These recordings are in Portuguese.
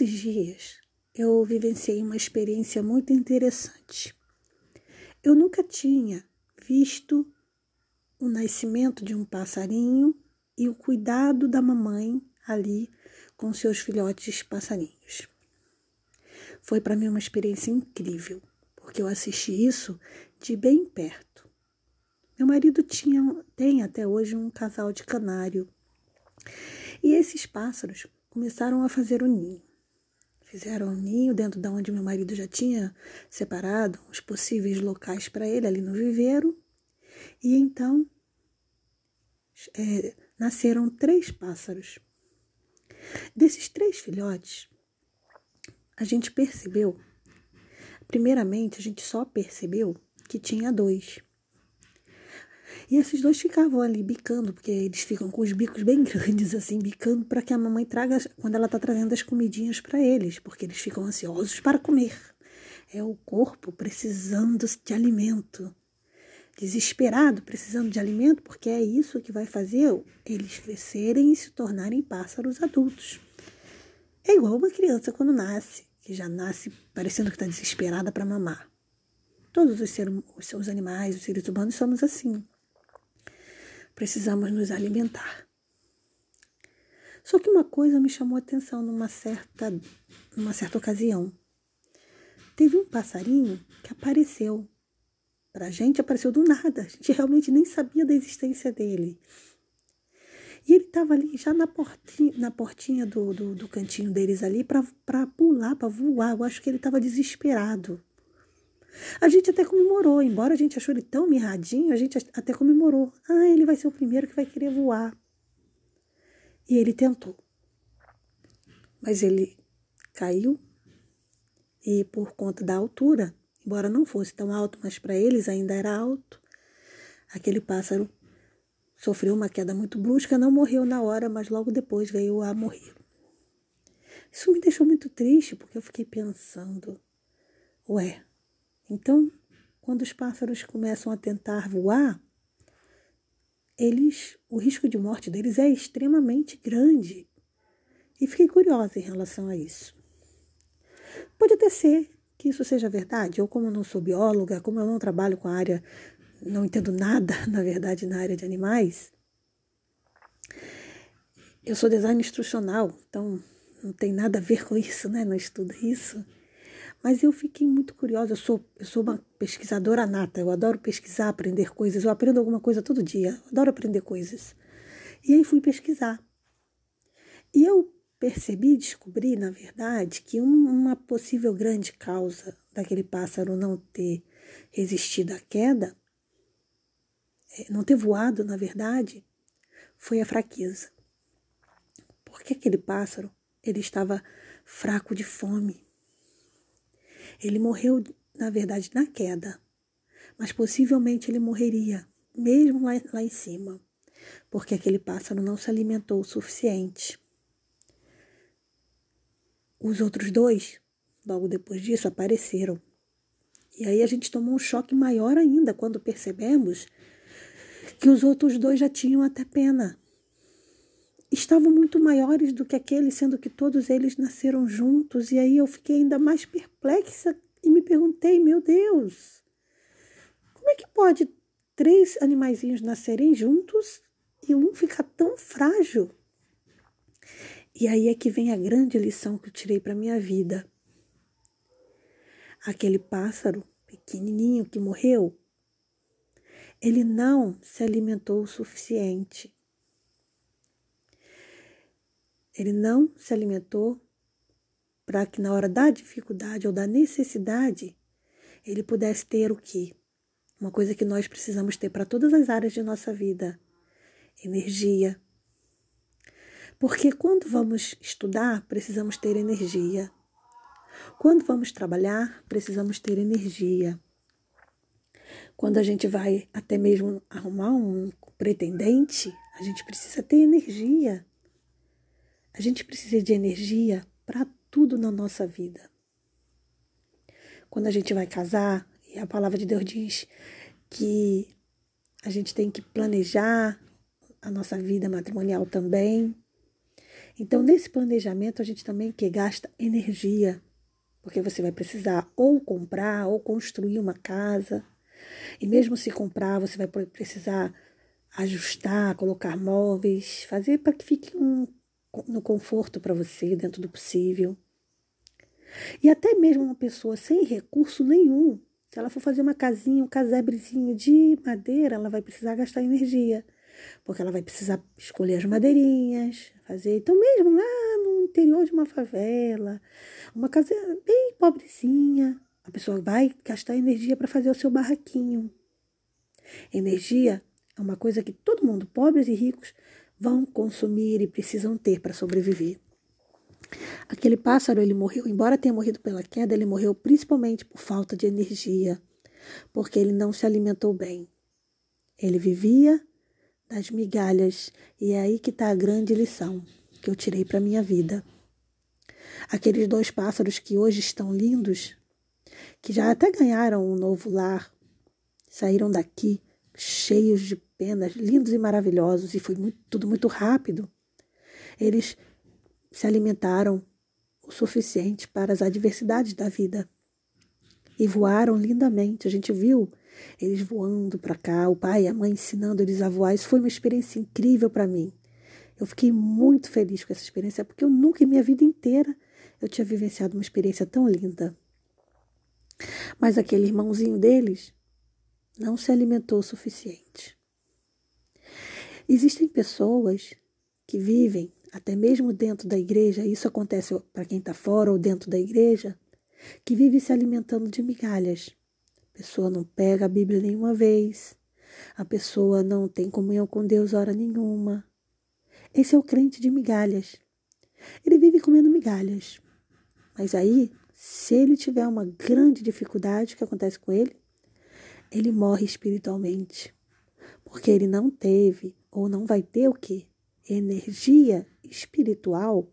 Esses dias eu vivenciei uma experiência muito interessante. Eu nunca tinha visto o nascimento de um passarinho e o cuidado da mamãe ali com seus filhotes passarinhos. Foi para mim uma experiência incrível, porque eu assisti isso de bem perto. Meu marido tinha, tem até hoje um casal de canário. E esses pássaros começaram a fazer o ninho. Fizeram um ninho dentro da onde meu marido já tinha separado os possíveis locais para ele ali no viveiro. E então é, nasceram três pássaros. Desses três filhotes, a gente percebeu, primeiramente, a gente só percebeu que tinha dois. E esses dois ficavam ali bicando, porque eles ficam com os bicos bem grandes, assim, bicando para que a mamãe traga, quando ela está trazendo as comidinhas para eles, porque eles ficam ansiosos para comer. É o corpo precisando de alimento, desesperado, precisando de alimento, porque é isso que vai fazer eles crescerem e se tornarem pássaros adultos. É igual uma criança quando nasce, que já nasce parecendo que está desesperada para mamar. Todos os, seres, os animais, os seres humanos, somos assim precisamos nos alimentar. Só que uma coisa me chamou a atenção numa certa, numa certa ocasião. Teve um passarinho que apareceu. Para a gente apareceu do nada. A gente realmente nem sabia da existência dele. E ele estava ali já na portinha, na portinha do, do, do cantinho deles ali para pular, para voar. Eu acho que ele estava desesperado. A gente até comemorou, embora a gente achou ele tão mirradinho, a gente até comemorou. Ah, ele vai ser o primeiro que vai querer voar. E ele tentou. Mas ele caiu e por conta da altura, embora não fosse tão alto, mas para eles ainda era alto, aquele pássaro sofreu uma queda muito brusca, não morreu na hora, mas logo depois veio a morrer. Isso me deixou muito triste, porque eu fiquei pensando, ué, então, quando os pássaros começam a tentar voar, eles, o risco de morte deles é extremamente grande. E fiquei curiosa em relação a isso. Pode até ser que isso seja verdade, ou como eu não sou bióloga, como eu não trabalho com a área, não entendo nada, na verdade, na área de animais. Eu sou design instrucional, então não tem nada a ver com isso, né? Não estudo isso. Mas eu fiquei muito curiosa. Eu sou, eu sou uma pesquisadora nata. Eu adoro pesquisar, aprender coisas. Eu aprendo alguma coisa todo dia. Eu adoro aprender coisas. E aí fui pesquisar. E eu percebi, descobri, na verdade, que uma possível grande causa daquele pássaro não ter resistido à queda, é, não ter voado, na verdade, foi a fraqueza. Porque aquele pássaro, ele estava fraco de fome. Ele morreu, na verdade, na queda, mas possivelmente ele morreria, mesmo lá, lá em cima, porque aquele pássaro não se alimentou o suficiente. Os outros dois, logo depois disso, apareceram. E aí a gente tomou um choque maior ainda quando percebemos que os outros dois já tinham até pena. Estavam muito maiores do que aquele, sendo que todos eles nasceram juntos, e aí eu fiquei ainda mais perplexa e me perguntei, meu Deus, como é que pode três animaizinhos nascerem juntos e um ficar tão frágil? E aí é que vem a grande lição que eu tirei para minha vida. Aquele pássaro pequenininho que morreu, ele não se alimentou o suficiente. Ele não se alimentou para que na hora da dificuldade ou da necessidade ele pudesse ter o que? Uma coisa que nós precisamos ter para todas as áreas de nossa vida: energia. Porque quando vamos estudar, precisamos ter energia. Quando vamos trabalhar, precisamos ter energia. Quando a gente vai até mesmo arrumar um pretendente, a gente precisa ter energia. A gente precisa de energia para tudo na nossa vida. Quando a gente vai casar, e a palavra de Deus diz que a gente tem que planejar a nossa vida matrimonial também. Então, nesse planejamento, a gente também que gasta energia, porque você vai precisar ou comprar ou construir uma casa. E mesmo se comprar, você vai precisar ajustar, colocar móveis, fazer para que fique um, no conforto para você, dentro do possível. E até mesmo uma pessoa sem recurso nenhum, se ela for fazer uma casinha, um casebrezinho de madeira, ela vai precisar gastar energia porque ela vai precisar escolher as madeirinhas, fazer. Então, mesmo lá no interior de uma favela, uma casa bem pobrezinha, a pessoa vai gastar energia para fazer o seu barraquinho. Energia é uma coisa que todo mundo, pobres e ricos, vão consumir e precisam ter para sobreviver. Aquele pássaro, ele morreu, embora tenha morrido pela queda, ele morreu principalmente por falta de energia, porque ele não se alimentou bem. Ele vivia das migalhas, e é aí que está a grande lição que eu tirei para minha vida. Aqueles dois pássaros que hoje estão lindos, que já até ganharam um novo lar, saíram daqui cheios de lindos e maravilhosos, e foi muito, tudo muito rápido. Eles se alimentaram o suficiente para as adversidades da vida e voaram lindamente. A gente viu eles voando para cá, o pai e a mãe ensinando eles a voar. Isso foi uma experiência incrível para mim. Eu fiquei muito feliz com essa experiência, porque eu nunca em minha vida inteira eu tinha vivenciado uma experiência tão linda. Mas aquele irmãozinho deles não se alimentou o suficiente. Existem pessoas que vivem, até mesmo dentro da igreja, isso acontece para quem está fora ou dentro da igreja, que vive se alimentando de migalhas pessoa não pega a Bíblia nenhuma vez, a pessoa não tem comunhão com Deus hora nenhuma. Esse é o crente de migalhas. Ele vive comendo migalhas. Mas aí, se ele tiver uma grande dificuldade, o que acontece com ele? Ele morre espiritualmente. Porque ele não teve ou não vai ter o quê? Energia espiritual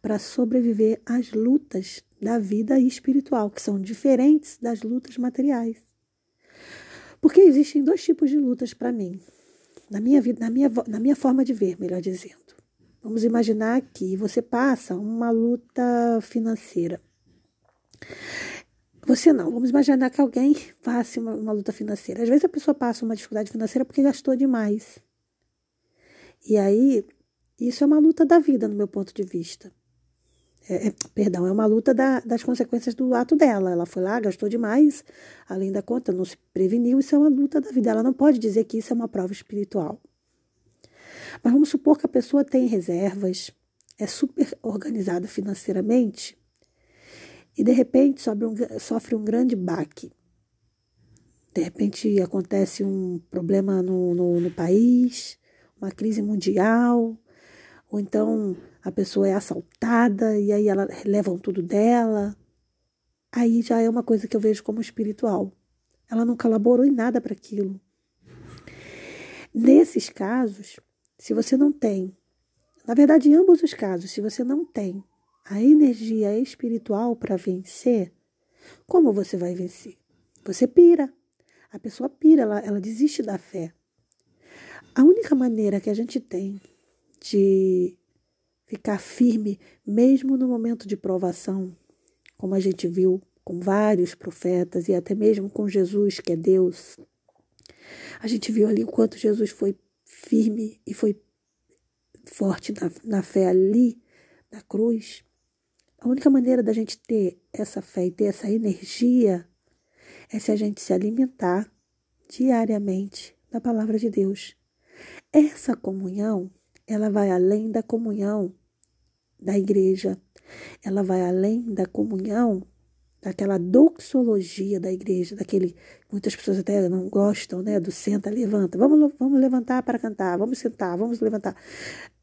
para sobreviver às lutas da vida espiritual, que são diferentes das lutas materiais. Porque existem dois tipos de lutas para mim, na minha vida, na minha, na minha forma de ver, melhor dizendo. Vamos imaginar que você passa uma luta financeira. Você não, vamos imaginar que alguém passe uma, uma luta financeira. Às vezes a pessoa passa uma dificuldade financeira porque gastou demais. E aí, isso é uma luta da vida, no meu ponto de vista. É, é, perdão, é uma luta da, das consequências do ato dela. Ela foi lá, gastou demais, além da conta, não se preveniu. Isso é uma luta da vida. Ela não pode dizer que isso é uma prova espiritual. Mas vamos supor que a pessoa tem reservas, é super organizada financeiramente e de repente sofre um, sofre um grande baque. De repente acontece um problema no, no, no país, uma crise mundial, ou então a pessoa é assaltada e aí ela levam tudo dela. Aí já é uma coisa que eu vejo como espiritual. Ela não colaborou em nada para aquilo. Nesses casos, se você não tem, na verdade, em ambos os casos, se você não tem a energia espiritual para vencer, como você vai vencer? Você pira. A pessoa pira, ela, ela desiste da fé. A única maneira que a gente tem de ficar firme, mesmo no momento de provação, como a gente viu com vários profetas e até mesmo com Jesus, que é Deus. A gente viu ali o quanto Jesus foi firme e foi forte na, na fé ali, na cruz. A única maneira da gente ter essa fé e ter essa energia é se a gente se alimentar diariamente da palavra de Deus. Essa comunhão ela vai além da comunhão da igreja, ela vai além da comunhão daquela doxologia da igreja, daquele muitas pessoas até não gostam, né, do senta, levanta. Vamos vamos levantar para cantar, vamos sentar, vamos levantar.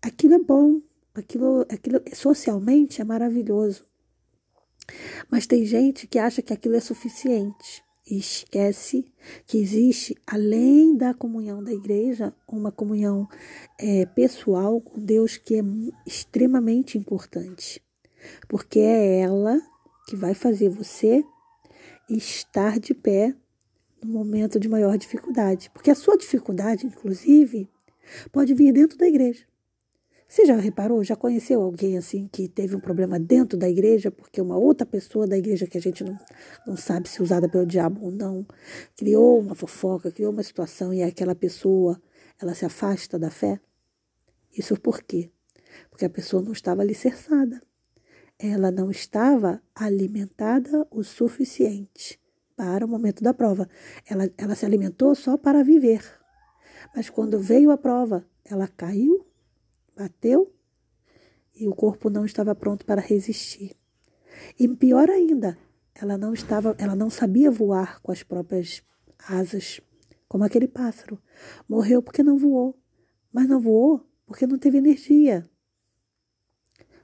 Aquilo é bom, aquilo aquilo socialmente é maravilhoso. Mas tem gente que acha que aquilo é suficiente e esquece que existe, além da comunhão da igreja, uma comunhão é, pessoal com Deus que é extremamente importante, porque é ela que vai fazer você estar de pé no momento de maior dificuldade, porque a sua dificuldade, inclusive, pode vir dentro da igreja. Você já reparou, já conheceu alguém assim que teve um problema dentro da igreja, porque uma outra pessoa da igreja que a gente não, não sabe se usada pelo diabo ou não, criou uma fofoca, criou uma situação e aquela pessoa, ela se afasta da fé? Isso por quê? Porque a pessoa não estava alicerçada. Ela não estava alimentada o suficiente para o momento da prova. Ela, ela se alimentou só para viver. Mas quando veio a prova, ela caiu bateu e o corpo não estava pronto para resistir. E pior ainda, ela não estava, ela não sabia voar com as próprias asas, como aquele pássaro. Morreu porque não voou, mas não voou porque não teve energia.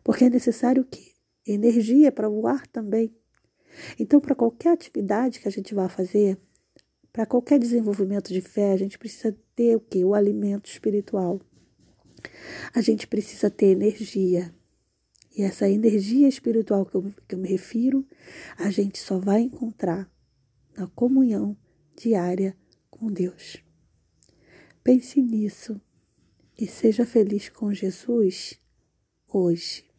Porque é necessário que energia para voar também. Então, para qualquer atividade que a gente vá fazer, para qualquer desenvolvimento de fé, a gente precisa ter o que? O alimento espiritual. A gente precisa ter energia. E essa energia espiritual que eu, que eu me refiro, a gente só vai encontrar na comunhão diária com Deus. Pense nisso e seja feliz com Jesus hoje.